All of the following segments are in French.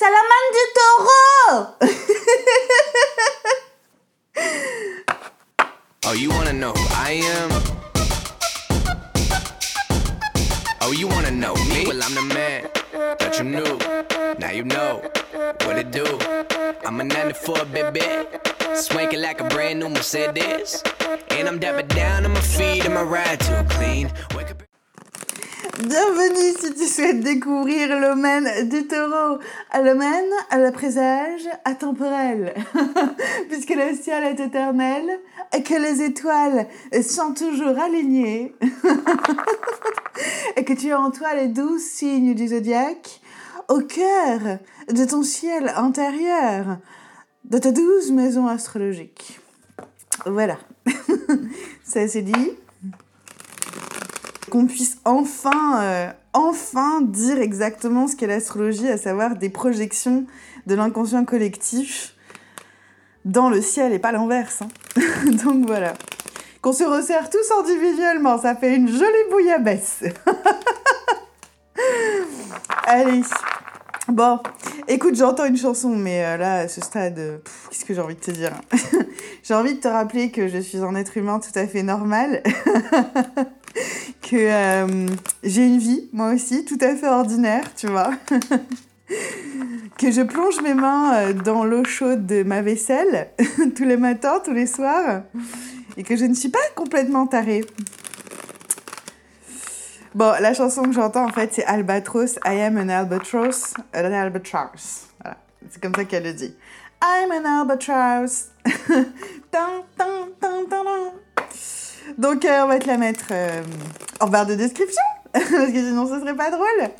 Taureau Oh, you wanna know who I am? Oh, you wanna know me? Well, I'm the man that you knew. Now you know what it do. I'm a 94 baby. Swanking like a brand new Mercedes. And I'm dapping down on my feet and my ride too clean. Bienvenue si tu souhaites découvrir l'omen du taureau. À l'omen, à la présage, atemporel. Puisque le ciel est éternel et que les étoiles sont toujours alignées. et que tu as en toi les douze signes du zodiaque au cœur de ton ciel intérieur, de ta douze maison astrologique. Voilà. Ça c'est dit qu'on puisse enfin, euh, enfin dire exactement ce qu'est l'astrologie, à savoir des projections de l'inconscient collectif dans le ciel et pas l'inverse. hein. Donc voilà. Qu'on se resserre tous individuellement, ça fait une jolie bouillabaisse. Allez. Bon, écoute, j'entends une chanson, mais euh, là, à ce stade, euh, qu'est-ce que j'ai envie de te dire J'ai envie de te rappeler que je suis un être humain tout à fait normal. que euh, j'ai une vie, moi aussi, tout à fait ordinaire, tu vois. que je plonge mes mains euh, dans l'eau chaude de ma vaisselle tous les matins, tous les soirs, et que je ne suis pas complètement tarée. Bon, la chanson que j'entends en fait, c'est Albatros. I am an albatross. An albatross. Voilà, c'est comme ça qu'elle le dit. I'm an albatross. Tan, tan, tan, tan, tan. Donc, euh, on va te la mettre euh, en barre de description, parce que sinon ce serait pas drôle.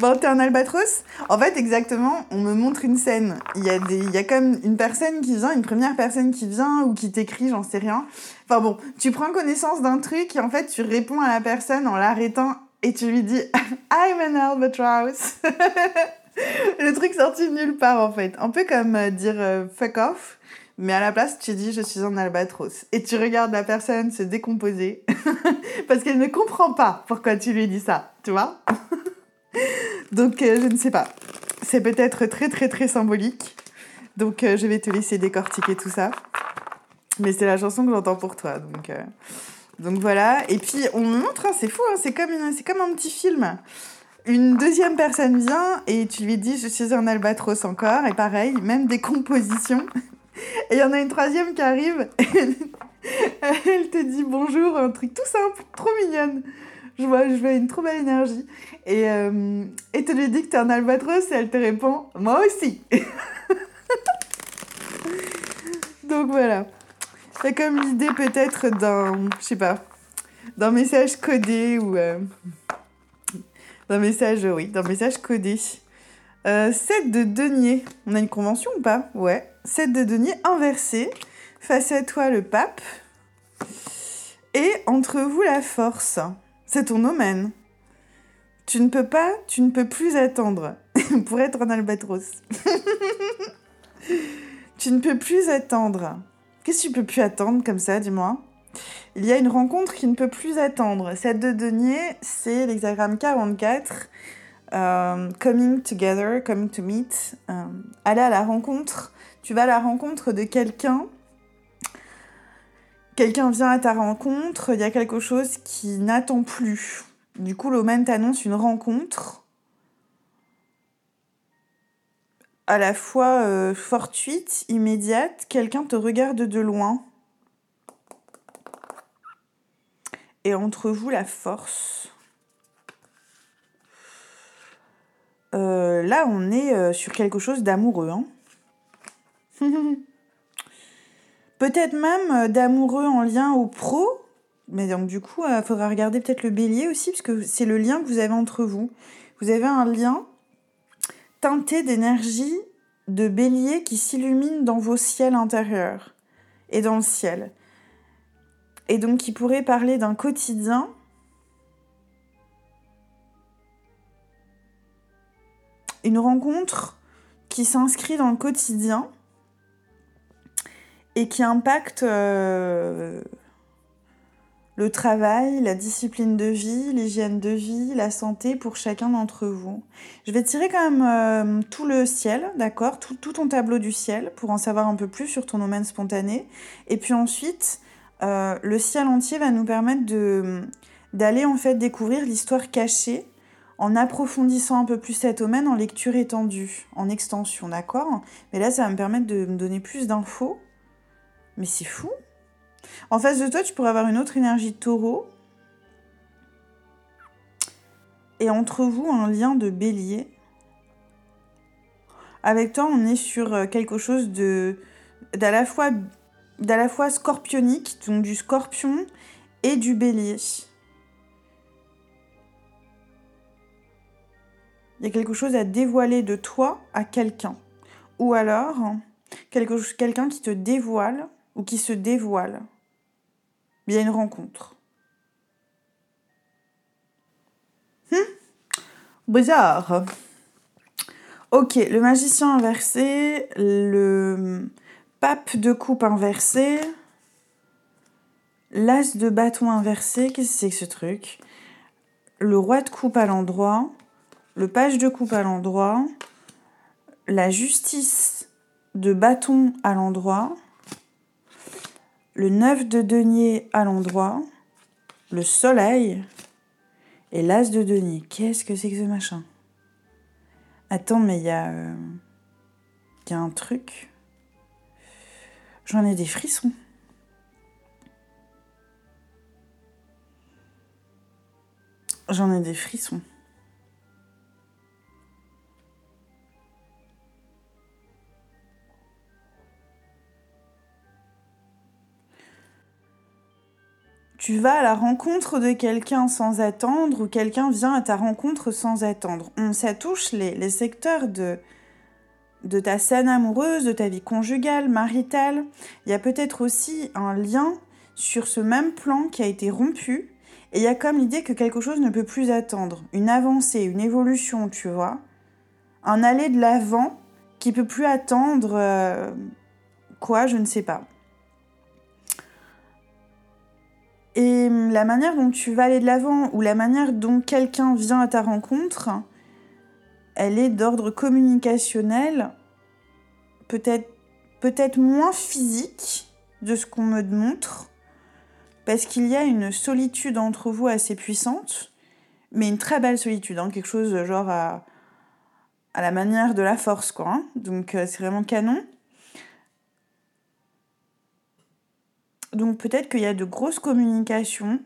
Bon, t'es un albatros. En fait, exactement, on me montre une scène. Il y, a y a comme une personne qui vient, une première personne qui vient ou qui t'écrit, j'en sais rien. Enfin bon, tu prends connaissance d'un truc et en fait, tu réponds à la personne en l'arrêtant et tu lui dis I'm an albatross. Le truc sorti de nulle part en fait. Un peu comme euh, dire fuck off. Mais à la place, tu dis je suis un albatros. Et tu regardes la personne se décomposer parce qu'elle ne comprend pas pourquoi tu lui dis ça, tu vois? Donc euh, je ne sais pas. C'est peut-être très très très symbolique. Donc euh, je vais te laisser décortiquer tout ça. Mais c'est la chanson que j'entends pour toi. Donc, euh, donc voilà. Et puis on me montre, hein, c'est fou, hein, c'est comme, comme un petit film. Une deuxième personne vient et tu lui dis je suis un albatros encore. Et pareil, même des compositions. Et il y en a une troisième qui arrive. Elle te dit bonjour, un truc tout simple, trop mignonne. Je vois, je vois une trop belle énergie. Et, euh, et tu lui dis que t'es un albatros et elle te répond Moi aussi Donc voilà. C'est comme l'idée peut-être d'un, je sais pas, d'un message codé ou. euh, d'un message, oui, d'un message codé. Euh, 7 de denier. On a une convention ou pas? Ouais. 7 de denier inversé. Face à toi le pape. Et entre vous la force. C'est ton omen. Tu ne peux pas, tu ne peux plus attendre pour être un albatros. tu ne peux plus attendre. Qu'est-ce que tu peux plus attendre comme ça, dis-moi? Il y a une rencontre qui ne peut plus attendre. Cette de denier, c'est l'hexagramme 44. euh, coming together, coming to meet. euh, aller à la rencontre. Tu vas à la rencontre de quelqu'un. Quelqu'un vient à ta rencontre. Il y a quelque chose qui n'attend plus. Du coup, l'omen t'annonce une rencontre à la fois euh, fortuite, immédiate. Quelqu'un te regarde de loin. Et entre vous, la force. Euh, là, on est euh, sur quelque chose d'amoureux. hein. peut-être même euh, d'amoureux en lien au pro. Mais donc, du coup, il faudra regarder peut-être le bélier aussi, parce que c'est le lien que vous avez entre vous. Vous avez un lien teinté d'énergie de bélier qui s'illumine dans vos ciels intérieurs et dans le ciel. Et donc, qui pourrait parler d'un quotidien une rencontre qui s'inscrit dans le quotidien et qui impacte euh, le travail, la discipline de vie, l'hygiène de vie, la santé pour chacun d'entre vous. Je vais tirer quand même euh, tout le ciel, d'accord tout, ton tableau du ciel pour en savoir un peu plus sur ton domaine spontané. Et puis ensuite, euh, le ciel entier va nous permettre de, d'aller en fait découvrir l'histoire cachée en approfondissant un peu plus cet domaine en lecture étendue, en extension, d'accord? Mais là, ça va me permettre de me donner plus d'infos. Mais c'est fou en face de toi, tu pourrais avoir une autre énergie taureau. Et entre vous, un lien de bélier. Avec toi, on est sur euh, quelque chose de d'à la fois scorpionique, donc du scorpion et du bélier. Il y a quelque chose à dévoiler de toi à quelqu'un. Ou alors, quelqu'un qui te dévoile ou qui se dévoile il y a une rencontre. Hmm? Bizarre. Ok, le magicien inversé, le pape de coupe inversé, l'as de bâton inversé, qu'est-ce que c'est que ce truc? Le roi de coupe à l'endroit, le page de coupe à l'endroit, la justice de bâton à l'endroit, le 9 de denier à l'endroit, le soleil et l'as de denier. Qu'est-ce que c'est que ce machin? Attends, mais il y a. Euh, y a un truc. J'en ai des frissons. J'en ai des frissons. Tu vas à la rencontre de quelqu'un sans attendre ou quelqu'un vient à ta rencontre sans attendre. On, ça touche les, secteurs de, de ta scène amoureuse, de ta vie conjugale, maritale. Il y a peut-être aussi un lien sur ce même plan qui a été rompu. Et il y a comme l'idée que quelque chose ne peut plus attendre. Une avancée, une évolution, tu vois. Un aller de l'avant qui peut plus attendre. Euh, quoi, je ne sais pas. Et hum, la manière dont tu vas aller de l'avant ou la manière dont quelqu'un vient à ta rencontre, elle est d'ordre communicationnel, peut-être peut-être moins physique de ce qu'on me montre, parce qu'il y a une solitude entre vous assez puissante, mais une très belle solitude, hein, quelque chose genre à, à la manière de la force, quoi. Hein. Donc euh, c'est vraiment canon. Donc peut-être qu'il y a de grosses communications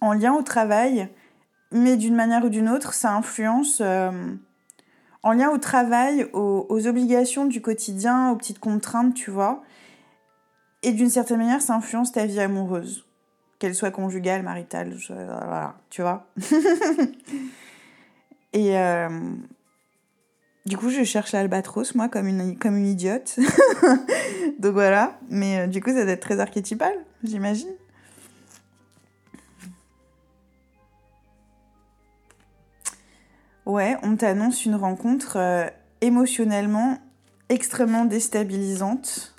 en lien au travail, mais d'une manière ou d'une autre, ça influence euh, en lien au travail, aux, obligations du quotidien, aux petites contraintes, tu vois. Et d'une certaine manière, ça influence ta vie amoureuse, qu'elle soit conjugale, maritale, voilà, tu vois. Et euh, du coup, je cherche l'albatros, moi, comme une, comme une idiote. Donc voilà. Mais euh, du coup, ça doit être très archétypal, j'imagine. Ouais, on t'annonce une rencontre euh, émotionnellement extrêmement déstabilisante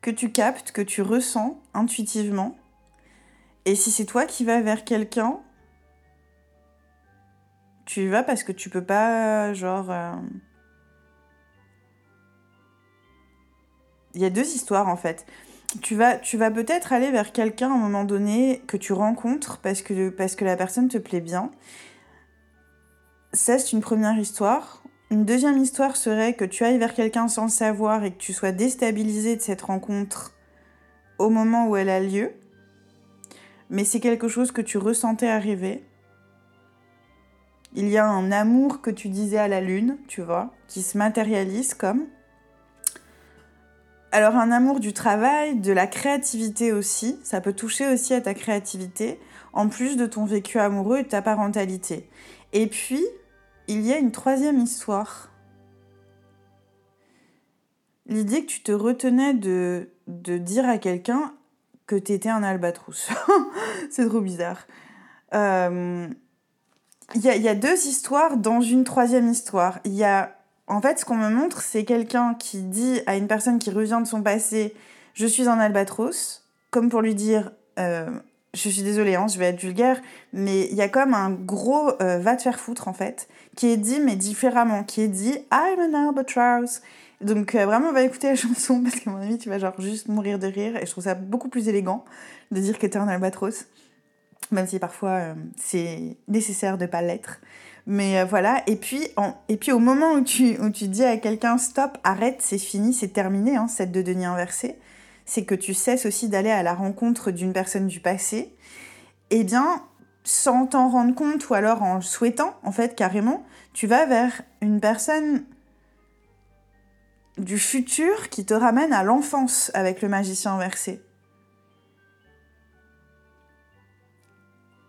que tu captes, que tu ressens intuitivement. Et si c'est toi qui vas vers quelqu'un, tu y vas parce que tu peux pas, genre. Euh, il y a deux histoires en fait. Tu vas, tu vas peut-être aller vers quelqu'un à un moment donné que tu rencontres parce que, parce que la personne te plaît bien. Ça, c'est une première histoire. Une deuxième histoire serait que tu ailles vers quelqu'un sans le savoir et que tu sois déstabilisé de cette rencontre au moment où elle a lieu. Mais c'est quelque chose que tu ressentais arriver. Il y a un amour que tu disais à la lune, tu vois, qui se matérialise comme. Alors un amour du travail, de la créativité aussi, ça peut toucher aussi à ta créativité, en plus de ton vécu amoureux et de ta parentalité. Et puis, il y a une troisième histoire. L'idée que tu te retenais de, de dire à quelqu'un que tu étais un albatros. C'est trop bizarre. Euh, il y, a, deux histoires dans une troisième histoire. Il y a, en fait, ce qu'on me montre, c'est quelqu'un qui dit à une personne qui revient de son passé, je suis un albatros, comme pour lui dire, euh, je suis désolée, hein, je vais être vulgaire, mais il y a comme un gros euh, va te faire foutre en fait, qui est dit mais différemment, qui est dit I'm an albatross. Donc euh, vraiment, on va écouter la chanson parce qu'à mon avis, tu vas genre juste mourir de rire et je trouve ça beaucoup plus élégant de dire que t'es un albatros, même si parfois euh, c'est nécessaire de pas l'être. Mais voilà, et puis, au moment où tu, où dis à quelqu'un stop, arrête, c'est fini, c'est terminé, hein, cette de Denis inversée, c'est que tu cesses aussi d'aller à la rencontre d'une personne du passé, eh bien, sans t'en rendre compte ou alors en souhaitant, en fait, carrément, tu vas vers une personne du futur qui te ramène à l'enfance avec le magicien inversé.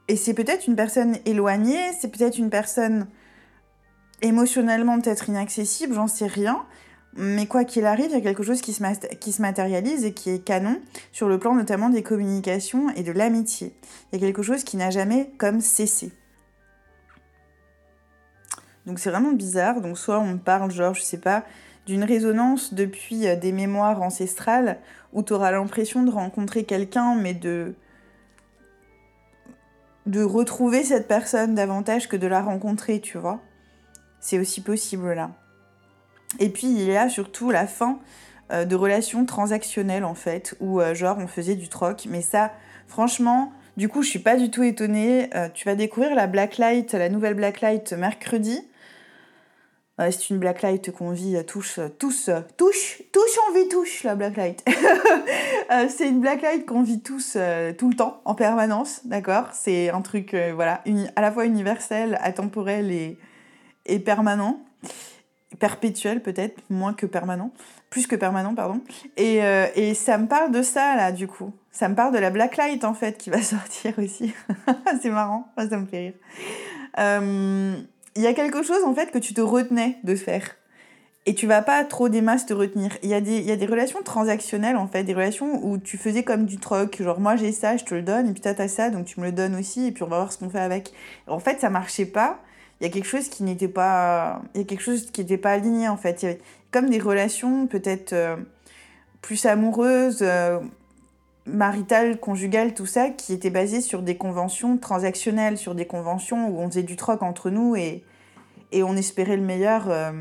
Et c'est peut-être une personne éloignée, c'est peut-être une personne émotionnellement peut-être inaccessible, j'en sais rien, mais quoi qu'il arrive, il y a quelque chose qui se, matérialise et qui est canon sur le plan notamment des communications et de l'amitié. Il y a quelque chose qui n'a jamais comme cessé. Donc c'est vraiment bizarre. Donc soit on parle genre, je sais pas, d'une résonance depuis euh, des mémoires ancestrales où tu auras l'impression de rencontrer quelqu'un mais de de retrouver cette personne davantage que de la rencontrer, tu vois. C'est aussi possible là. Et puis il y a surtout la fin euh, de relations transactionnelles en fait, où euh, genre on faisait du troc. Mais ça, franchement, du coup je suis pas du tout étonnée. Euh, tu vas découvrir la Blacklight, la nouvelle Blacklight mercredi. C'est une Blacklight qu'on vit tous, tous, touche, touche, on vit touche la Blacklight. c'est une Blacklight qu'on vit tous tout le temps, en permanence, d'accord? C'est un truc, voilà, à la fois universel, atemporel et, et permanent perpétuel peut-être, moins que permanent, plus que permanent, pardon. Et, euh, et, ça me parle de ça, là, du coup. Ça me parle de la Blacklight, en fait, qui va sortir aussi. c'est marrant, ça me fait rire. Il y a quelque chose, en fait, que tu te retenais de faire. Et tu vas pas trop des masses te retenir. Il y, a des, il y a des relations transactionnelles, en fait, des relations où tu faisais comme du troc. Genre, moi j'ai ça, je te le donne, et puis t'as ça, donc tu me le donnes aussi, et puis on va voir ce qu'on fait avec. En fait, ça marchait pas il y a quelque chose qui n'était pas il y a quelque chose qui n'était pas aligné en fait comme des relations peut-être euh, plus amoureuses euh, maritales conjugales tout ça qui étaient basées sur des conventions transactionnelles sur des conventions où on faisait du troc entre nous et et on espérait le meilleur euh,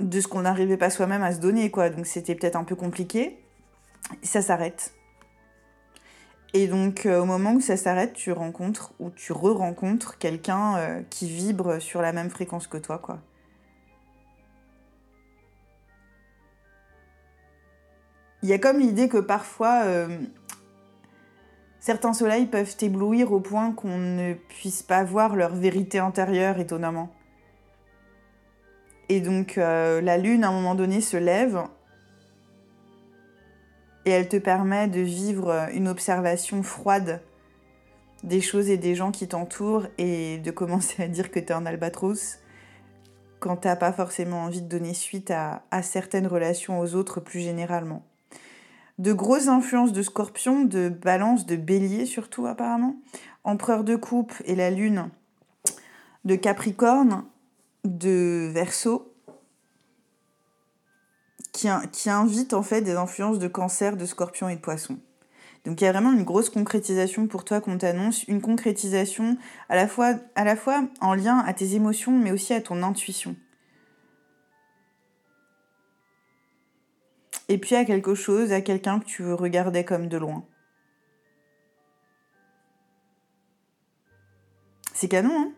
de ce qu'on n'arrivait pas soi-même à se donner quoi. Donc c'était peut-être un peu compliqué. Ça s'arrête. Et donc, euh, au moment où ça s'arrête, tu rencontres ou tu re-rencontres quelqu'un euh, qui vibre sur la même fréquence que toi, quoi. Il y a comme l'idée que parfois, euh, certains soleils peuvent éblouir au point qu'on ne puisse pas voir leur vérité intérieure, étonnamment. Et donc, la lune, à un moment donné, se lève et elle te permet de vivre une observation froide des choses et des gens qui t'entourent et de commencer à dire que tu es un albatros quand t'as pas forcément envie de donner suite à, certaines relations aux autres plus généralement. De grosses influences de scorpion, de balance, de bélier surtout apparemment, empereur de coupe et la lune de capricorne, de verso, qui, qui invite en fait des influences de cancer, de scorpion et de poisson. Donc il y a vraiment une grosse concrétisation pour toi qu'on t'annonce, une concrétisation à la fois en lien à tes émotions, mais aussi à ton intuition. Et puis à quelque chose, à quelqu'un que tu regardais comme de loin. C'est canon, hein?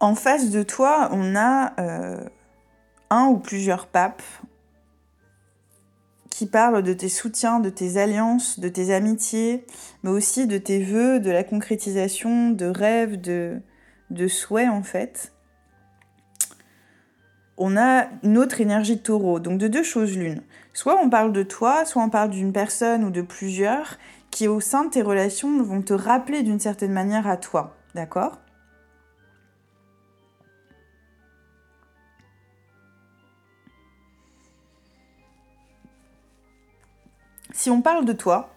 En face de toi, on a euh, un ou plusieurs papes qui parlent de tes soutiens, de tes alliances, de tes amitiés, mais aussi de tes vœux, de la concrétisation, de rêves, de souhaits en fait. On a une autre énergie de taureau, donc de deux choses l'une. Soit on parle de toi, soit on parle d'une personne ou de plusieurs qui au sein de tes relations vont te rappeler d'une certaine manière à toi, d'accord? Si on parle de toi,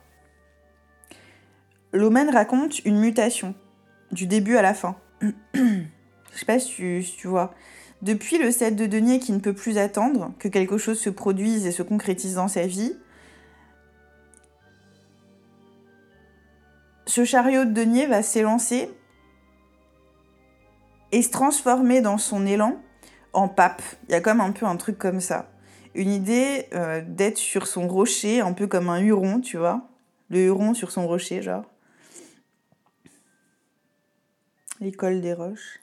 l'Omen raconte une mutation, du début à la fin. Je sais pas si tu, vois. Depuis le 7 de denier qui ne peut plus attendre que quelque chose se produise et se concrétise dans sa vie, ce chariot de denier va s'élancer et se transformer dans son élan en pape. Il y a comme un peu un truc comme ça. Une idée euh, d'être sur son rocher, un peu comme un huron, tu vois. Le huron sur son rocher, genre. L'école des roches.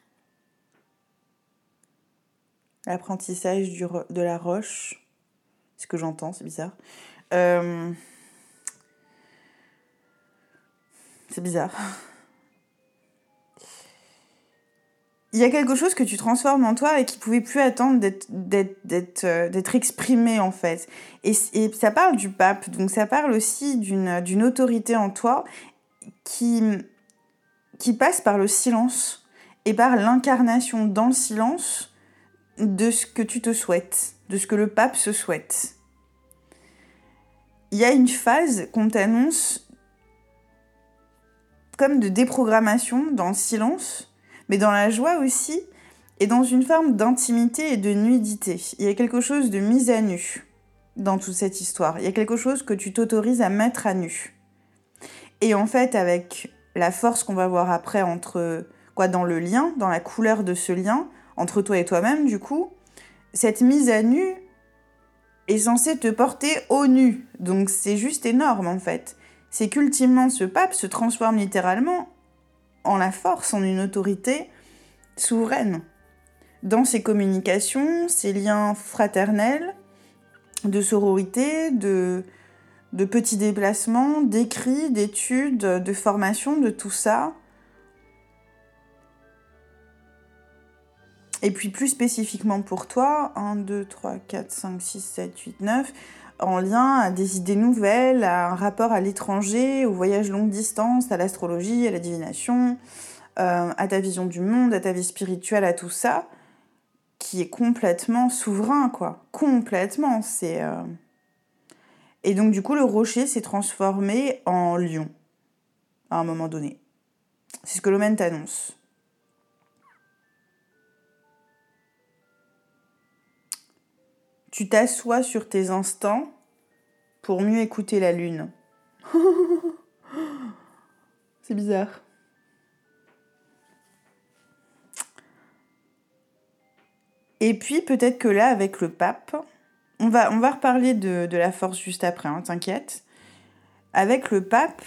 L'apprentissage de la roche. Ce que j'entends, c'est bizarre. Euh, c'est bizarre. Il y a quelque chose que tu transformes en toi et qui pouvait plus attendre d'être euh, exprimé en fait. Et, ça parle du pape, donc ça parle aussi d'une autorité en toi qui passe par le silence et par l'incarnation dans le silence de ce que tu te souhaites, de ce que le pape se souhaite. Il y a une phase qu'on t'annonce comme de déprogrammation dans le silence, mais dans la joie aussi, et dans une forme d'intimité et de nudité. Il y a quelque chose de mise à nu dans toute cette histoire. Il y a quelque chose que tu t'autorises à mettre à nu. Et en fait, avec la force qu'on va voir après entre quoi dans le lien, dans la couleur de ce lien, entre toi et toi-même, du coup, cette mise à nu est censée te porter au nu. Donc c'est juste énorme en fait. C'est qu'ultimement ce pape se transforme littéralement en la force, en une autorité souveraine. Dans ses communications, ses liens fraternels, de sororité, de, petits déplacements, d'écrits, d'études, de formation, de tout ça, Et puis plus spécifiquement pour toi, 1, 2, 3, 4, 5, 6, 7, 8, 9, en lien à des idées nouvelles, à un rapport à l'étranger, au voyage longue distance, à l'astrologie, à la divination, euh, à ta vision du monde, à ta vie spirituelle, à tout ça, qui est complètement souverain, quoi. Complètement, c'est... Euh, et donc du coup, le rocher s'est transformé en lion, à un moment donné. C'est ce que l'Omen t'annonce. Tu t'assois sur tes instants pour mieux écouter la lune. C'est bizarre. Et puis peut-être que là, avec le pape, on va, on va reparler de, la force juste après, hein, t'inquiète. Avec le pape,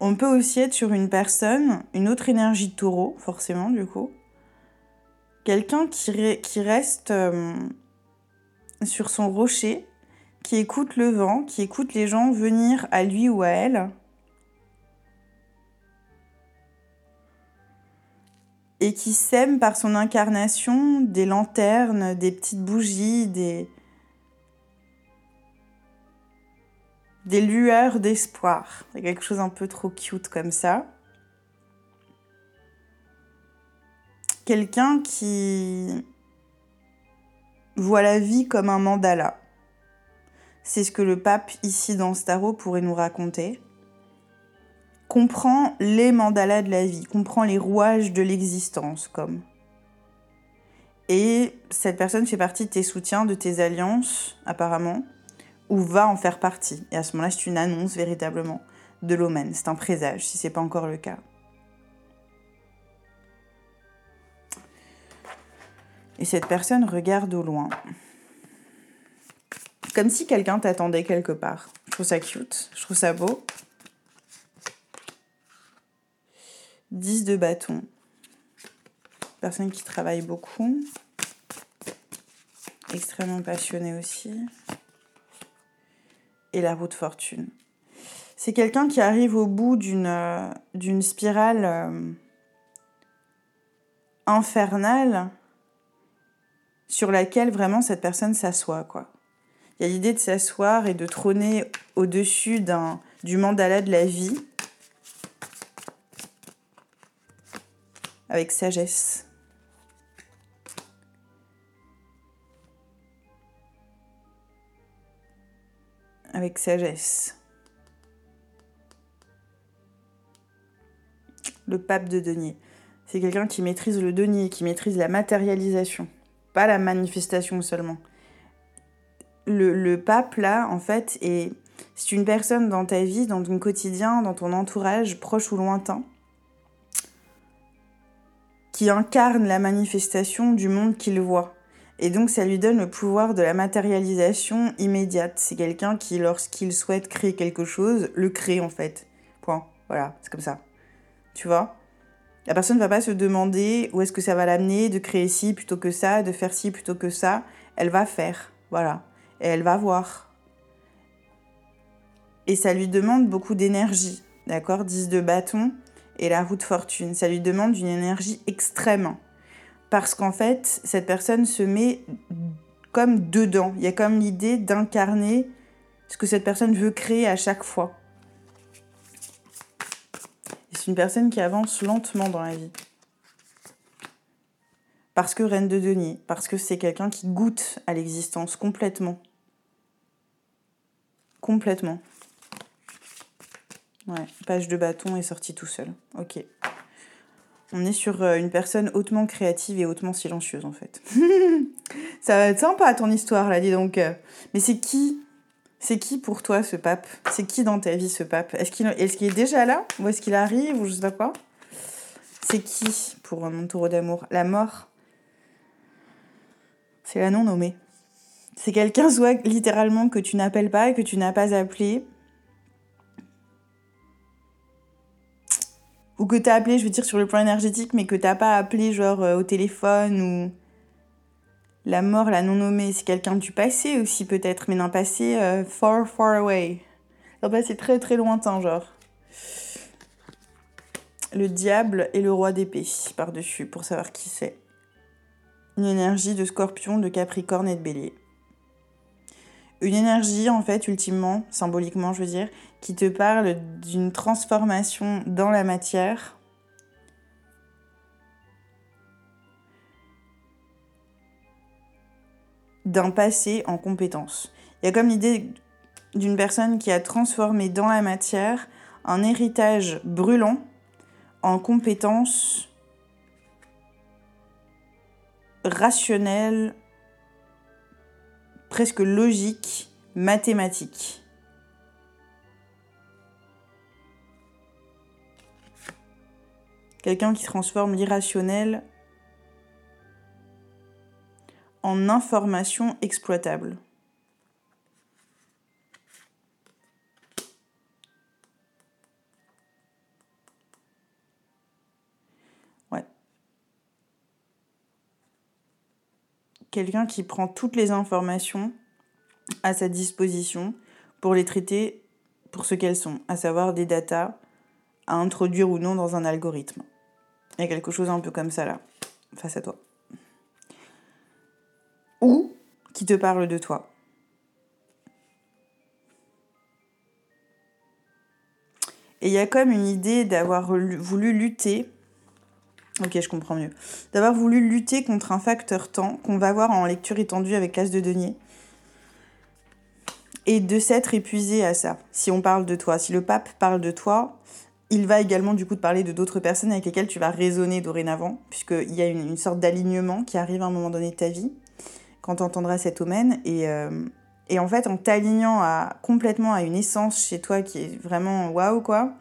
on peut aussi être sur une personne, une autre énergie de taureau, forcément, du coup, Quelqu'un qui, reste euh, sur son rocher, qui écoute le vent, qui écoute les gens venir à lui ou à elle. Et qui sème par son incarnation des lanternes, des petites bougies, des, des lueurs d'espoir. Quelque chose un peu trop cute comme ça. Quelqu'un qui voit la vie comme un mandala. C'est ce que le pape ici dans Staro pourrait nous raconter. Comprend les mandalas de la vie, comprend les rouages de l'existence comme. Et cette personne fait partie de tes soutiens, de tes alliances, apparemment, ou va en faire partie. Et à ce moment-là, c'est une annonce véritablement de l'omen. C'est un présage, si c'est pas encore le cas. Et cette personne regarde au loin. Comme si quelqu'un t'attendait quelque part. Je trouve ça cute, je trouve ça beau. 10 de bâton. Personne qui travaille beaucoup. Extrêmement passionné aussi. Et la roue de fortune. C'est quelqu'un qui arrive au bout d'une euh, spirale euh, infernale sur laquelle vraiment cette personne s'assoit, quoi. Il y a l'idée de s'asseoir et de trôner au-dessus d'un, du mandala de la vie avec sagesse. Avec sagesse. Le pape de denier. C'est quelqu'un qui maîtrise le denier, qui maîtrise la matérialisation, pas la manifestation seulement. Le, pape, là, en fait, est, c'est une personne dans ta vie, dans ton quotidien, dans ton entourage, proche ou lointain, qui incarne la manifestation du monde qu'il voit. Et donc ça lui donne le pouvoir de la matérialisation immédiate. C'est quelqu'un qui, lorsqu'il souhaite créer quelque chose, le crée en fait. Point. Voilà, c'est comme ça. Tu vois? La personne ne va pas se demander où est-ce que ça va l'amener de créer ci plutôt que ça, de faire ci plutôt que ça. Elle va faire. Voilà. Et elle va voir. Et ça lui demande beaucoup d'énergie. D'accord 10 de bâton et la roue de fortune. Ça lui demande une énergie extrême. Parce qu'en fait, cette personne se met comme dedans. Il y a comme l'idée d'incarner ce que cette personne veut créer à chaque fois. C'est une personne qui avance lentement dans la vie. Parce que reine de denier, parce que c'est quelqu'un qui goûte à l'existence complètement. Complètement. Ouais, page de bâton est sorti tout seul. Ok. On est sur euh, une personne hautement créative et hautement silencieuse en fait. Ça va être sympa ton histoire là, dis donc. Mais c'est qui C'est qui pour toi ce pape? C'est qui dans ta vie ce pape? Est-ce qu'il est, déjà là? Ou est-ce qu'il arrive? Ou je sais pas quoi? C'est qui pour mon taureau d'amour? La mort? C'est la non nommée. C'est quelqu'un soit littéralement que tu n'appelles pas et que tu n'as pas appelé. Ou que t'as appelé, je veux dire, sur le plan énergétique, mais que t'as pas appelé, genre, euh, au téléphone, ou... La mort, la non-nommée, c'est quelqu'un du passé aussi, peut-être, mais d'un passé euh, far, far away. Un passé très, très lointain, genre. Le diable et le roi d'épée, par-dessus, pour savoir qui c'est. Une énergie de scorpion, de capricorne et de bélier. Une énergie, en fait, ultimement, symboliquement, je veux dire, qui te parle d'une transformation dans la matière. D'un passé en compétence. Il y a comme l'idée d'une personne qui a transformé dans la matière un héritage brûlant en compétence rationnelle, presque logique, mathématique. Quelqu'un qui transforme l'irrationnel en information exploitable. Quelqu'un qui prend toutes les informations à sa disposition pour les traiter pour ce qu'elles sont, à savoir des datas à introduire ou non dans un algorithme. Il y a quelque chose un peu comme ça là, face à toi. Ou qui te parle de toi. Et il y a comme une idée d'avoir voulu lutter. Ok, je comprends mieux. D'avoir voulu lutter contre un facteur temps qu'on va voir en lecture étendue avec l'as de denier. Et de s'être épuisé à ça. Si on parle de toi, si le pape parle de toi, il va également du coup te parler de d'autres personnes avec lesquelles tu vas raisonner dorénavant, puisqu'il y a une, sorte d'alignement qui arrive à un moment donné de ta vie, quand tu entendras cet omen. Et, euh, et en fait, en t'alignant à, complètement à une essence chez toi qui est vraiment waouh, quoi,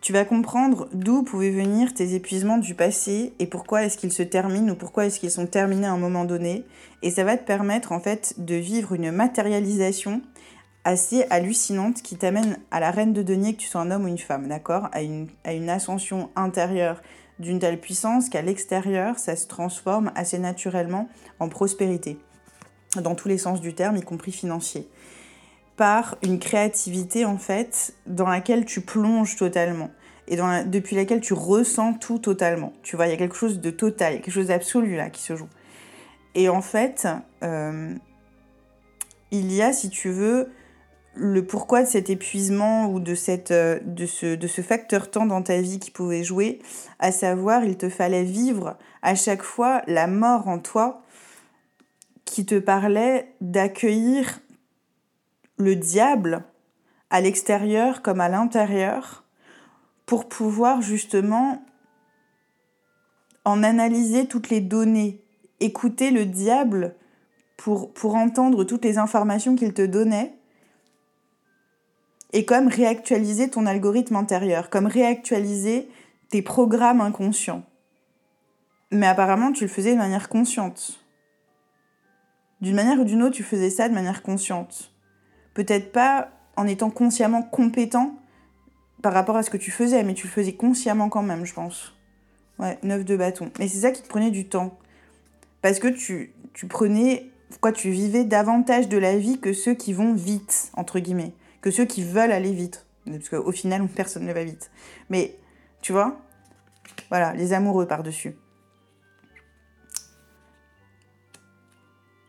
tu vas comprendre d'où pouvaient venir tes épuisements du passé et pourquoi est-ce qu'ils se terminent ou pourquoi est-ce qu'ils sont terminés à un moment donné. Et ça va te permettre en fait de vivre une matérialisation assez hallucinante qui t'amène à la reine de denier, que tu sois un homme ou une femme, d'accord? À une, à une ascension intérieure d'une telle puissance qu'à l'extérieur, ça se transforme assez naturellement en prospérité, dans tous les sens du terme, y compris financier, par une créativité en fait dans laquelle tu plonges totalement et dans depuis laquelle tu ressens tout totalement. Tu vois, il y a quelque chose de total, quelque chose d'absolu là qui se joue. Et en fait, euh, il y a, si tu veux, le pourquoi de cet épuisement ou euh, de ce facteur temps dans ta vie qui pouvait jouer, à savoir il te fallait vivre à chaque fois la mort en toi qui te parlait d'accueillir le diable à l'extérieur comme à l'intérieur pour pouvoir justement en analyser toutes les données, écouter le diable pour, pour entendre toutes les informations qu'il te donnait, et comme réactualiser ton algorithme intérieur, comme réactualiser tes programmes inconscients. Mais apparemment, tu le faisais de manière consciente. D'une manière ou d'une autre, tu faisais ça de manière consciente. Peut-être pas en étant consciemment compétent par rapport à ce que tu faisais, mais tu le faisais consciemment quand même, je pense. Ouais, 9 de bâton. Mais c'est ça qui te prenait du temps. Parce que tu, tu prenais, quoi, tu vivais davantage de la vie que ceux qui vont vite, entre guillemets. Que ceux qui veulent aller vite. Parce qu'au final, personne ne va vite. Mais, tu vois, voilà, les amoureux par-dessus.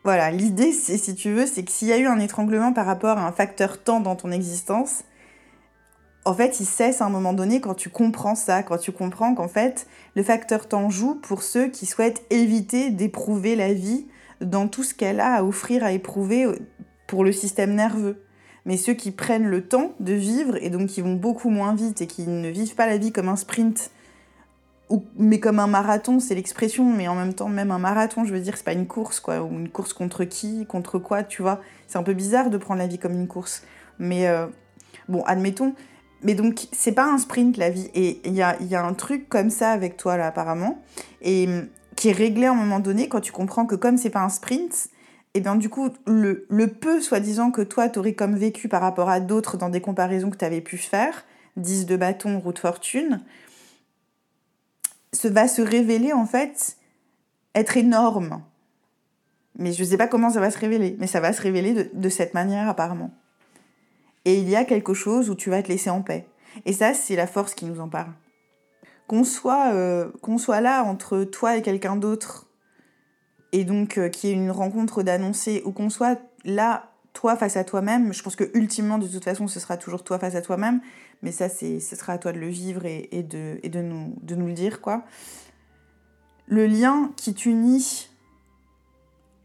Voilà, l'idée, si tu veux, c'est que s'il y a eu un étranglement par rapport à un facteur temps dans ton existence, en fait, il cesse à un moment donné quand tu comprends ça, quand tu comprends qu'en fait, le facteur temps joue pour ceux qui souhaitent éviter d'éprouver la vie dans tout ce qu'elle a à offrir à éprouver pour le système nerveux. Mais ceux qui prennent le temps de vivre et donc qui vont beaucoup moins vite et qui ne vivent pas la vie comme un sprint, ou, mais comme un marathon, c'est l'expression, mais en même temps, même un marathon, je veux dire, c'est pas une course, quoi, ou une course contre qui, contre quoi, tu vois. C'est un peu bizarre de prendre la vie comme une course. Mais euh, bon, admettons, mais donc, c'est pas un sprint la vie. Et il y a, y a, un truc comme ça avec toi, là, apparemment, et qui est réglé à un moment donné quand tu comprends que comme c'est pas un sprint, et bien du coup, le, le peu, soi-disant, que toi, t'aurais comme vécu par rapport à d'autres dans des comparaisons que tu avais pu faire, 10 de bâton, route fortune, se, va se révéler, en fait, être énorme. Mais je sais pas comment ça va se révéler, mais ça va se révéler de, de cette manière, apparemment et il y a quelque chose où tu vas te laisser en paix. Et ça, c'est la force qui nous en parle. Qu'on soit, euh, qu'on soit là entre toi et quelqu'un d'autre, et donc euh, qu'il y ait une rencontre d'annoncer, ou qu'on soit là, toi face à toi-même, je pense que ultimement, de toute façon, ce sera toujours toi face à toi-même, mais ça, c'est, ce sera à toi de le vivre et, de, nous, de nous le dire, quoi. Le lien qui t'unit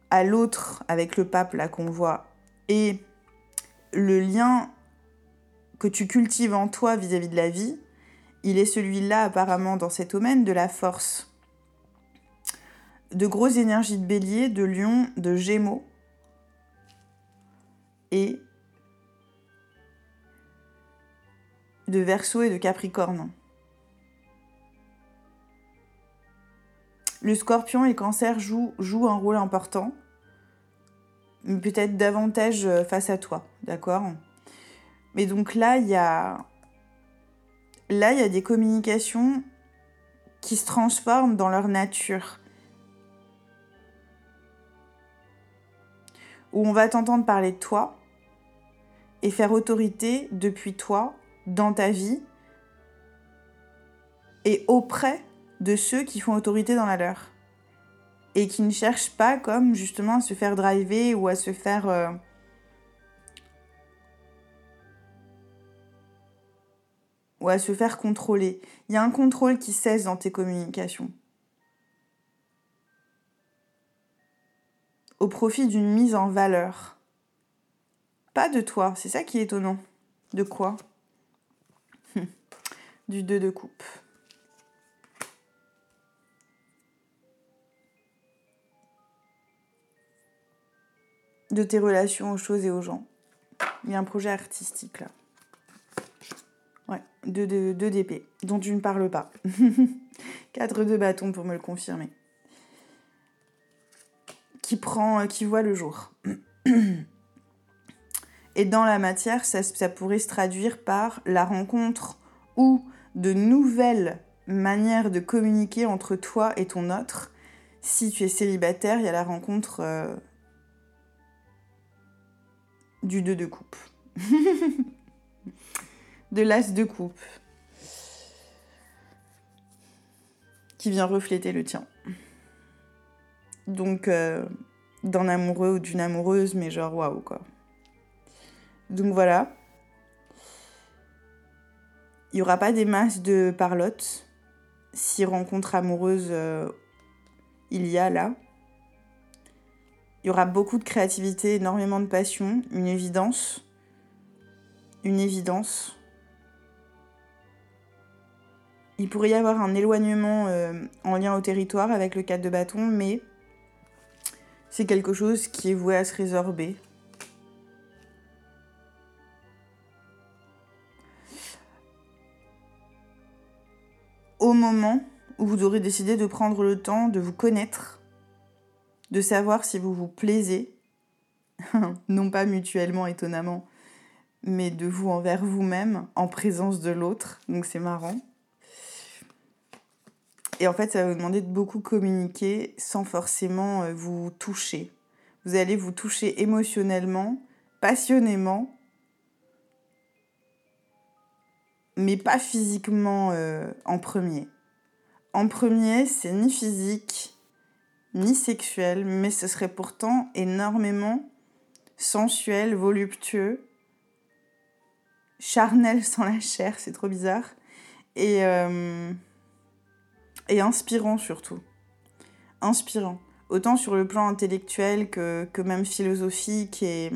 à l'autre avec le pape, là, qu'on voit, et le lien que tu cultives en toi vis-à-vis de la vie, il est celui-là apparemment dans cet domaine de la force. De grosses énergies de bélier, de lion, de gémeaux et de verso et de capricorne. Le scorpion et le cancer jouent, un rôle important peut-être davantage euh, face à toi, d'accord? Mais donc là, il y a là, il y a des communications qui se transforment dans leur nature. Où on va t'entendre parler de toi et faire autorité depuis toi dans ta vie et auprès de ceux qui font autorité dans la leur et qui ne cherchent pas comme justement à se faire driver ou à se faire... Euh, ou à se faire contrôler. Il y a un contrôle qui cesse dans tes communications. Profit d'une mise en valeur. Pas de toi, c'est ça qui est étonnant. De quoi? Du 2 de coupe. de tes relations aux choses et aux gens. Il y a un projet artistique là. Ouais, 2 de, dont tu ne parles pas. 4 de bâton pour me le confirmer. Euh, qui voit le jour. Et dans la matière, ça, ça pourrait se traduire par la rencontre ou de nouvelles manières de communiquer entre toi et ton autre. Si tu es célibataire, il y a la rencontre euh, du 2 de coupe. de l'as de coupe. Qui vient refléter le tien. Donc, euh, d'un amoureux ou d'une amoureuse, mais genre waouh quoi. Donc voilà. Il n'y aura pas des masses de parlotte. Si rencontre amoureuse euh, il y a là. Il y aura beaucoup de créativité, énormément de passion, une évidence. Une évidence. il pourrait y avoir un éloignement euh, en lien au territoire avec le 4 de bâton, mais c'est quelque chose qui est voué à se résorber. Au moment où vous aurez décidé de prendre le temps de vous connaître, de savoir si vous vous plaisez, non pas mutuellement étonnamment, mais de vous envers vous-même en présence de l'autre, donc c'est marrant. Et en fait, ça va vous demander de beaucoup communiquer sans forcément euh, vous toucher. Vous allez vous toucher émotionnellement, passionnément, mais pas physiquement euh, en premier. En premier, c'est ni physique, ni sexuel, mais ce serait pourtant énormément sensuel, voluptueux, charnel sans la chair, c'est trop bizarre, et... Euh, et inspirant surtout. Inspirant. Autant sur le plan intellectuel que, même philosophique et,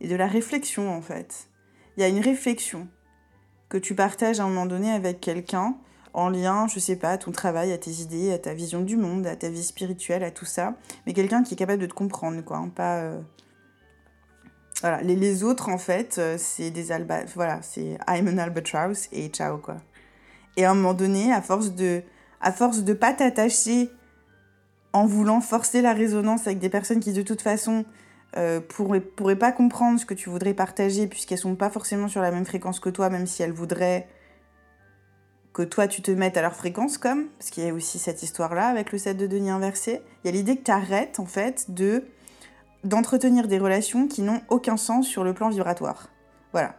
et de la réflexion en fait. Il y a une réflexion que tu partages à un moment donné avec quelqu'un en lien, je sais pas, à ton travail, à tes idées, à ta vision du monde, à ta vie spirituelle, à tout ça, mais quelqu'un qui est capable de te comprendre, quoi, hein, pas... Euh, voilà, les, les, autres, en fait, euh, c'est des alba... Voilà, c'est I'm an albatross et ciao, quoi. Et à un moment donné, à force de, à force de pas t'attacher en voulant forcer la résonance avec des personnes qui de toute façon euh, pourraient, pourraient pas comprendre ce que tu voudrais partager puisqu'elles sont pas forcément sur la même fréquence que toi, même si elles voudraient que toi tu te mettes à leur fréquence comme, parce qu'il y a aussi cette histoire-là avec le set de Denis inversé. Il y a l'idée que tu arrêtes en fait de d'entretenir des relations qui n'ont aucun sens sur le plan vibratoire. Voilà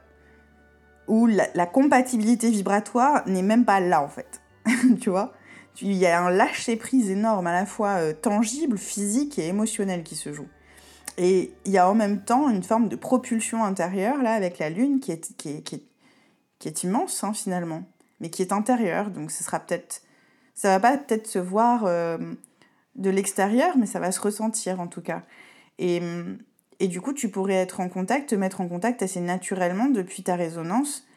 où la, compatibilité vibratoire n'est même pas là en fait. tu vois? Il y a un lâcher-prise énorme, à la fois euh, tangible, physique et émotionnel qui se joue. Et il y a en même temps une forme de propulsion intérieure là avec la Lune qui est, immense hein, finalement, mais qui est intérieure. Donc ce sera peut-être. Ça va pas peut-être se voir euh, de l'extérieur, mais ça va se ressentir en tout cas. Et hum, et du coup, tu pourrais être en contact, te mettre en contact assez naturellement depuis ta résonance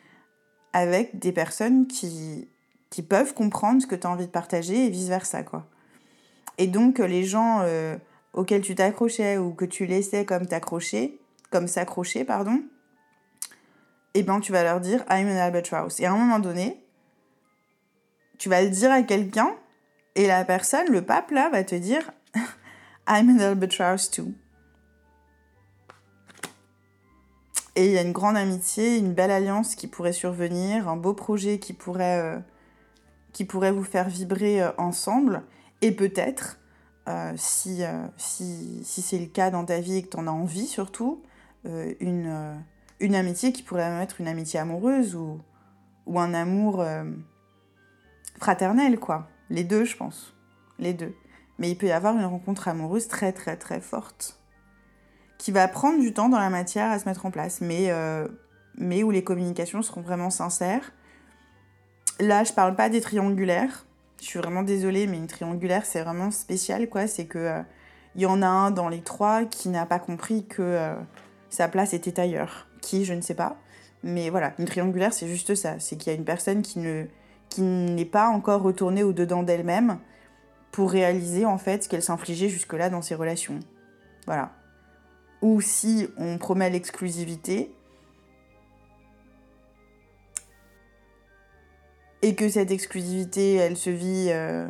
avec des personnes qui, qui peuvent comprendre ce que tu as envie de partager et vice-versa, quoi. Et donc, les gens euh, auxquels tu t'accrochais ou que tu laissais comme t'accrocher, comme s'accrocher, pardon, eh ben, tu vas leur dire I'm an albatross. Et à un moment donné, tu vas le dire à quelqu'un et la personne, le pape là, va te dire I'm an albatross too. Et il y a une grande amitié, une belle alliance qui pourrait survenir, un beau projet qui pourrait, euh, qui pourrait vous faire vibrer euh, ensemble. Et peut-être, euh, si, si, si c'est le cas dans ta vie et que tu en as envie surtout, une, une amitié qui pourrait même être une amitié amoureuse ou, ou un amour fraternel, quoi. Les deux, je pense. Les deux. Mais il peut y avoir une rencontre amoureuse très très très forte qui va prendre du temps dans la matière à se mettre en place, mais, euh, mais où les communications seront vraiment sincères. Là, je parle pas des triangulaires. Je suis vraiment désolée, mais une triangulaire, c'est vraiment spécial, quoi. C'est que euh, il y en a un dans les trois qui n'a pas compris que euh, sa place était ailleurs. Qui, je ne sais pas. Mais voilà, une triangulaire, c'est juste ça. C'est qu'il y a une personne qui ne qui n'est pas encore retournée au dedans d'elle-même pour réaliser en fait ce qu'elle s'infligeait jusque-là dans ses relations. Voilà ou si on promet l'exclusivité, et que cette exclusivité, elle se vit euh,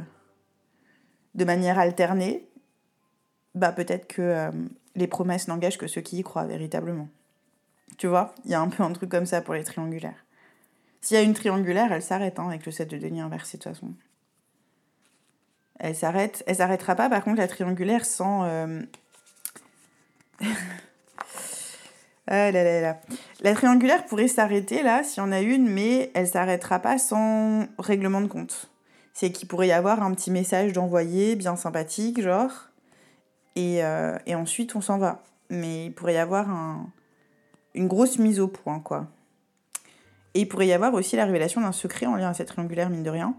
de manière alternée, bah peut-être que euh, les promesses n'engagent que ceux qui y croient véritablement. Tu vois, il y a un peu un truc comme ça pour les triangulaires. S'il y a une triangulaire, elle s'arrête hein, avec le set de Denis inversé de toute façon. Elle s'arrête, elle s'arrêtera pas par contre la triangulaire sans euh, ah là là là. La triangulaire pourrait s'arrêter là, s'il y en a une, mais elle s'arrêtera pas sans règlement de compte. C'est qu'il pourrait y avoir un petit message d'envoyé, bien sympathique, genre, et, euh, et ensuite on s'en va. Mais il pourrait y avoir un, une grosse mise au point, quoi. Et il pourrait y avoir aussi la révélation d'un secret en lien à cette triangulaire, mine de rien.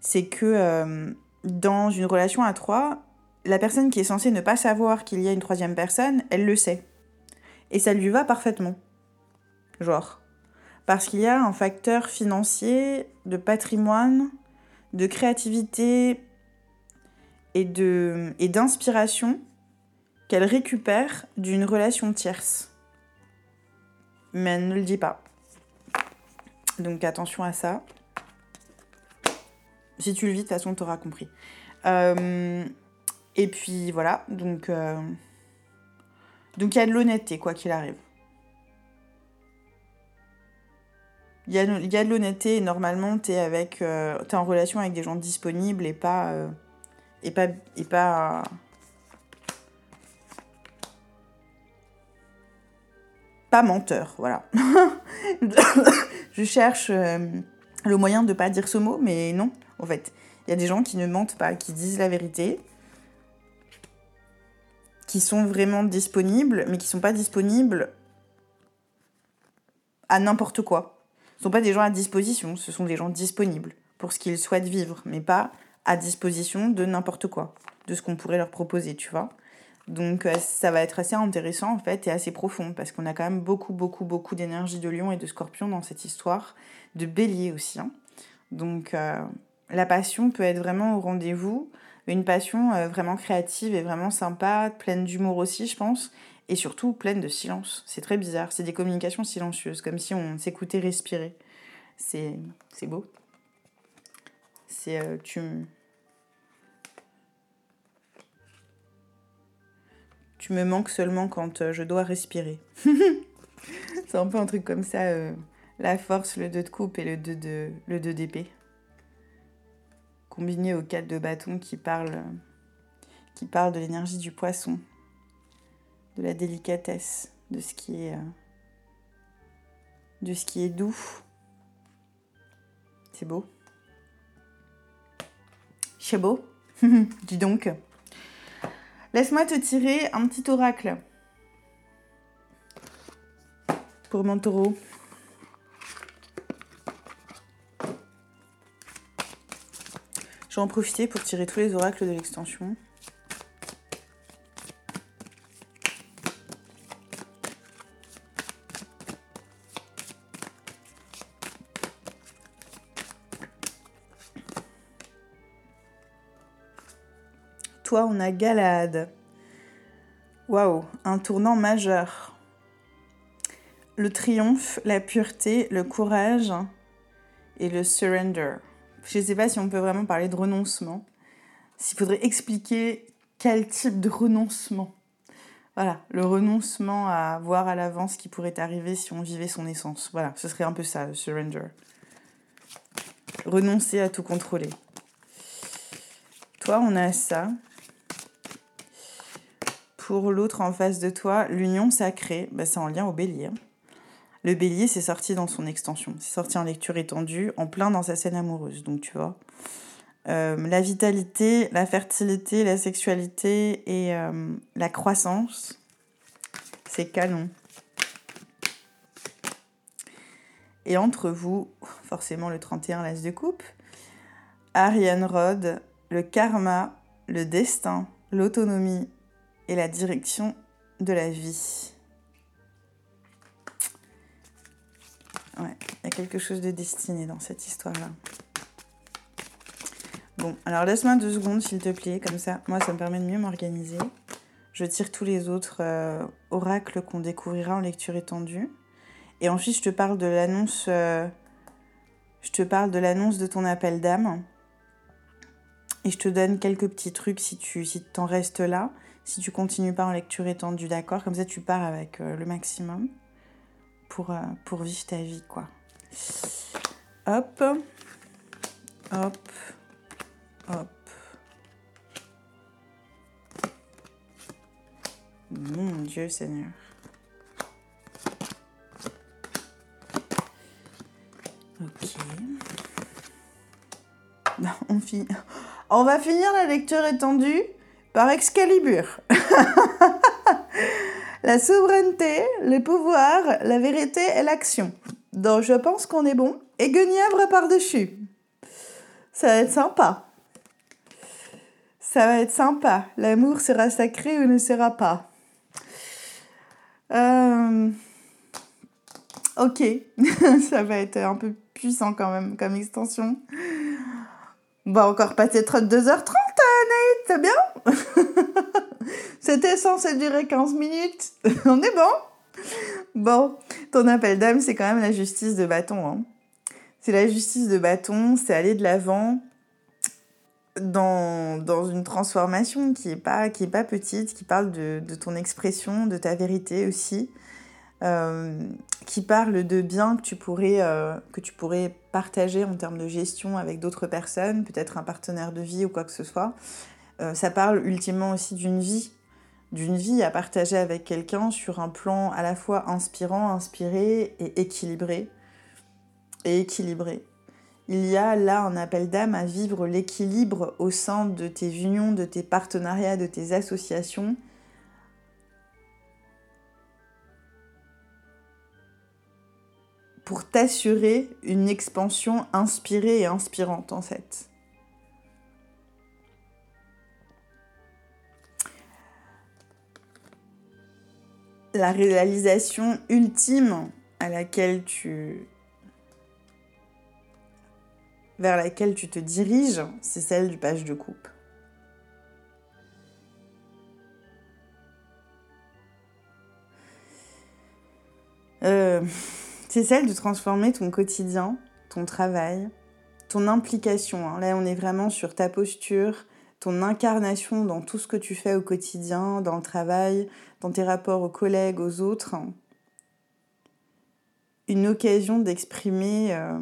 C'est que euh, dans une relation à trois, la personne qui est censée ne pas savoir qu'il y a une troisième personne, elle le sait. Et ça lui va parfaitement. Genre. Parce qu'il y a un facteur financier, de patrimoine, de créativité et d'inspiration qu'elle récupère d'une relation tierce. Mais elle ne le dit pas. Donc attention à ça. Si tu le vis, de toute façon, tu auras compris. Euh, et puis voilà, donc euh, donc il y a de l'honnêteté, quoi qu'il arrive. Il y a, de l'honnêteté et normalement, tu es, avec, euh, es en relation avec des gens disponibles et pas. et pas. Et pas pas menteur, voilà. je cherche le moyen de pas dire ce mot, mais non, en fait. Il y a des gens qui ne mentent pas, qui disent la vérité, qui sont vraiment disponibles, mais qui sont pas disponibles à n'importe quoi. Ce sont pas des gens à disposition, ce sont des gens disponibles pour ce qu'ils souhaitent vivre, mais pas à disposition de n'importe quoi, de ce qu'on pourrait leur proposer, tu vois. Donc euh, ça va être assez intéressant en fait et assez profond parce qu'on a quand même beaucoup beaucoup beaucoup d'énergie de lion et de scorpion dans cette histoire, de bélier aussi. Hein. Donc euh, la passion peut être vraiment au rendez-vous, une passion euh, vraiment créative et vraiment sympa, pleine d'humour aussi je pense, et surtout pleine de silence. C'est très bizarre, c'est des communications silencieuses, comme si on s'écoutait respirer. C'est beau. C'est... tu Tu me manques seulement quand euh, je dois respirer. c'est un peu un truc comme ça. Euh, la force, le 2 de coupe et le 2 de, le 2 d'épée. Combiné au 4 de bâton qui parle, qui de l'énergie du poisson, de la délicatesse, de ce qui est, euh, de ce qui est doux. C'est beau. C'est beau. Dis donc. Laisse-moi te tirer un petit oracle. Pour mon taureau. Profiter pour tirer tous les oracles de l'extension. on a Galade. Waouh, un tournant majeur. Le triomphe, la pureté, le courage et le surrender. Je ne sais pas si on peut vraiment parler de renoncement. S'il faudrait expliquer quel type de renoncement. Voilà, le renoncement à voir à l'avance ce qui pourrait arriver si on vivait son essence. Voilà, ce serait un peu ça, surrender. Renoncer à tout contrôler. Toi, on a ça pour l'autre en face de toi, l'union sacrée, bah, c'est en lien au bélier. Le bélier, c'est sorti dans son extension. C'est sorti en lecture étendue, en plein dans sa scène amoureuse. Donc, tu vois. Euh, la vitalité, la fertilité, la sexualité et euh, la croissance, c'est canon. Et entre vous, forcément le 31, l'as de coupe, Ariane Rod, le karma, le destin, l'autonomie et la direction de la vie. Ouais, il y a quelque chose de destiné dans cette histoire-là. Bon, alors laisse-moi deux secondes, s'il te plaît, comme ça, moi, ça me permet de mieux m'organiser. Je tire tous les autres euh, oracles qu'on découvrira en lecture étendue. Et ensuite, je te parle de l'annonce... Euh, je te parle de l'annonce de ton appel d'âme. Et je te donne quelques petits trucs si tu t'en restes là si tu continues pas en lecture étendue, d'accord? Comme ça, tu pars avec euh, le maximum pour, euh, pour vivre ta vie, quoi. Hop, hop, hop. Mon Dieu Seigneur. Ok. On, finit. On va finir la lecture étendue par Excalibur. la souveraineté, le pouvoir, la vérité et l'action. Donc je pense qu'on est bon. Et Guenièvre par-dessus. Ça va être sympa. Ça va être sympa. L'amour sera sacré ou ne sera pas. Euh, Ok, ça va être un peu puissant quand même comme extension. Bon, encore peut-être 2h30, Nate, c'est bien C'était censé durer 15 minutes. On est bon Bon, ton appel d'âme, c'est quand même la justice de bâton. Hein. C'est la justice de bâton, c'est aller de l'avant dans, dans, une transformation qui n'est pas, pas petite, qui parle de, de, ton expression, de ta vérité aussi. Euh, qui parle de biens que tu, pourrais, euh, que tu pourrais partager en termes de gestion avec d'autres personnes, peut-être un partenaire de vie ou quoi que ce soit. Euh, ça parle ultimement aussi d'une vie, d'une vie à partager avec quelqu'un sur un plan à la fois inspirant, inspiré et équilibré. Et équilibré. Il y a là un appel d'âme à vivre l'équilibre au sein de tes unions, de tes partenariats, de tes associations, pour t'assurer une expansion inspirée et inspirante en fait. La réalisation ultime à laquelle tu vers laquelle tu te diriges, c'est celle du page de coupe. Euh, c'est celle de transformer ton quotidien, ton travail, ton implication. Hein. Là, on est vraiment sur ta posture, ton incarnation dans tout ce que tu fais au quotidien, dans le travail, dans tes rapports aux collègues, aux autres. Une occasion d'exprimer euh,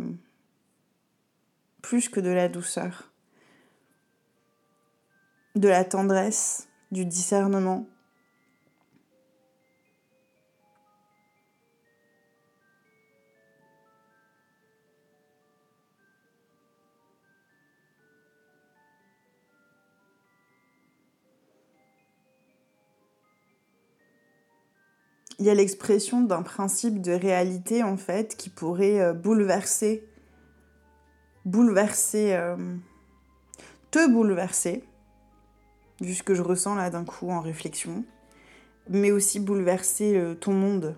plus que de la douceur, de la tendresse, du discernement, il y a l'expression d'un principe de réalité en fait qui pourrait euh, bouleverser, bouleverser, euh, te bouleverser, vu ce que je ressens là d'un coup en réflexion, mais aussi bouleverser euh, ton monde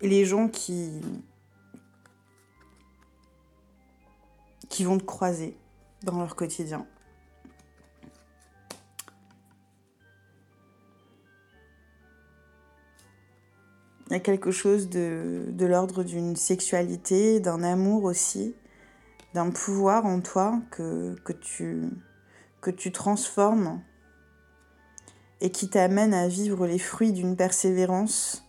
et les gens qui qui vont te croiser dans leur quotidien. Il y a quelque chose de, l'ordre d'une sexualité, d'un amour aussi, d'un pouvoir en toi que, que, tu, que tu transformes et qui t'amène à vivre les fruits d'une persévérance,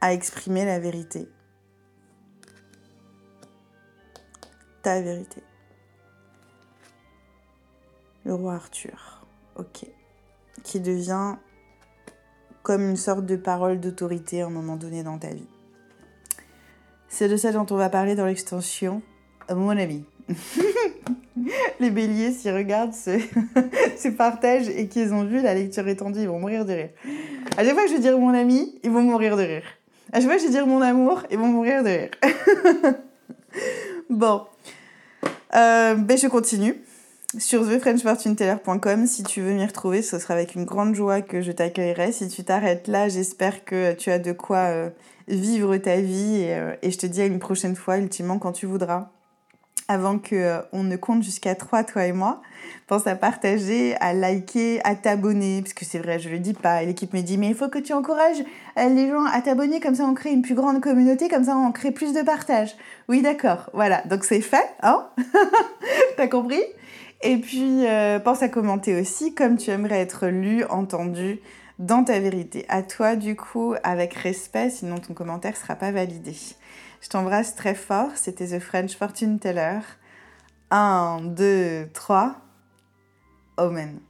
à exprimer la vérité. Ta vérité. Le roi Arthur, ok. Qui devient comme une sorte de parole d'autorité à un moment donné dans ta vie. C'est de ça dont on va parler dans l'extension, mon avis. les béliers, s'ils regardent ce, ce partage et qu'ils ont vu la lecture étendue, ils vont mourir de rire. À chaque fois que je vais dire mon ami, ils vont mourir de rire. À chaque fois que je vais dire mon amour, ils vont mourir de rire. bon. Euh, ben je continue sur thefrenchfortuneteller.com. Si tu veux m'y retrouver, ce sera avec une grande joie que je t'accueillerai. Si tu t'arrêtes là, j'espère que tu as de quoi euh, vivre ta vie euh, et, je te dis à une prochaine fois, ultimement, quand tu voudras. Avant que euh, on ne compte jusqu'à 3, toi et moi, pense à partager, à liker, à t'abonner, parce que c'est vrai, je le dis pas. L'équipe me dit, mais il faut que tu encourages les gens à t'abonner, comme ça on crée une plus grande communauté, comme ça on crée plus de partage. Oui, d'accord, voilà, donc c'est fait, hein? T'as compris? Et puis, euh, pense à commenter aussi comme tu aimerais être lu, entendu dans ta vérité. À toi, du coup, avec respect, sinon ton commentaire ne sera pas validé. Je t'embrasse très fort. C'était The French Fortune Teller. 1, 2, 3. Amen.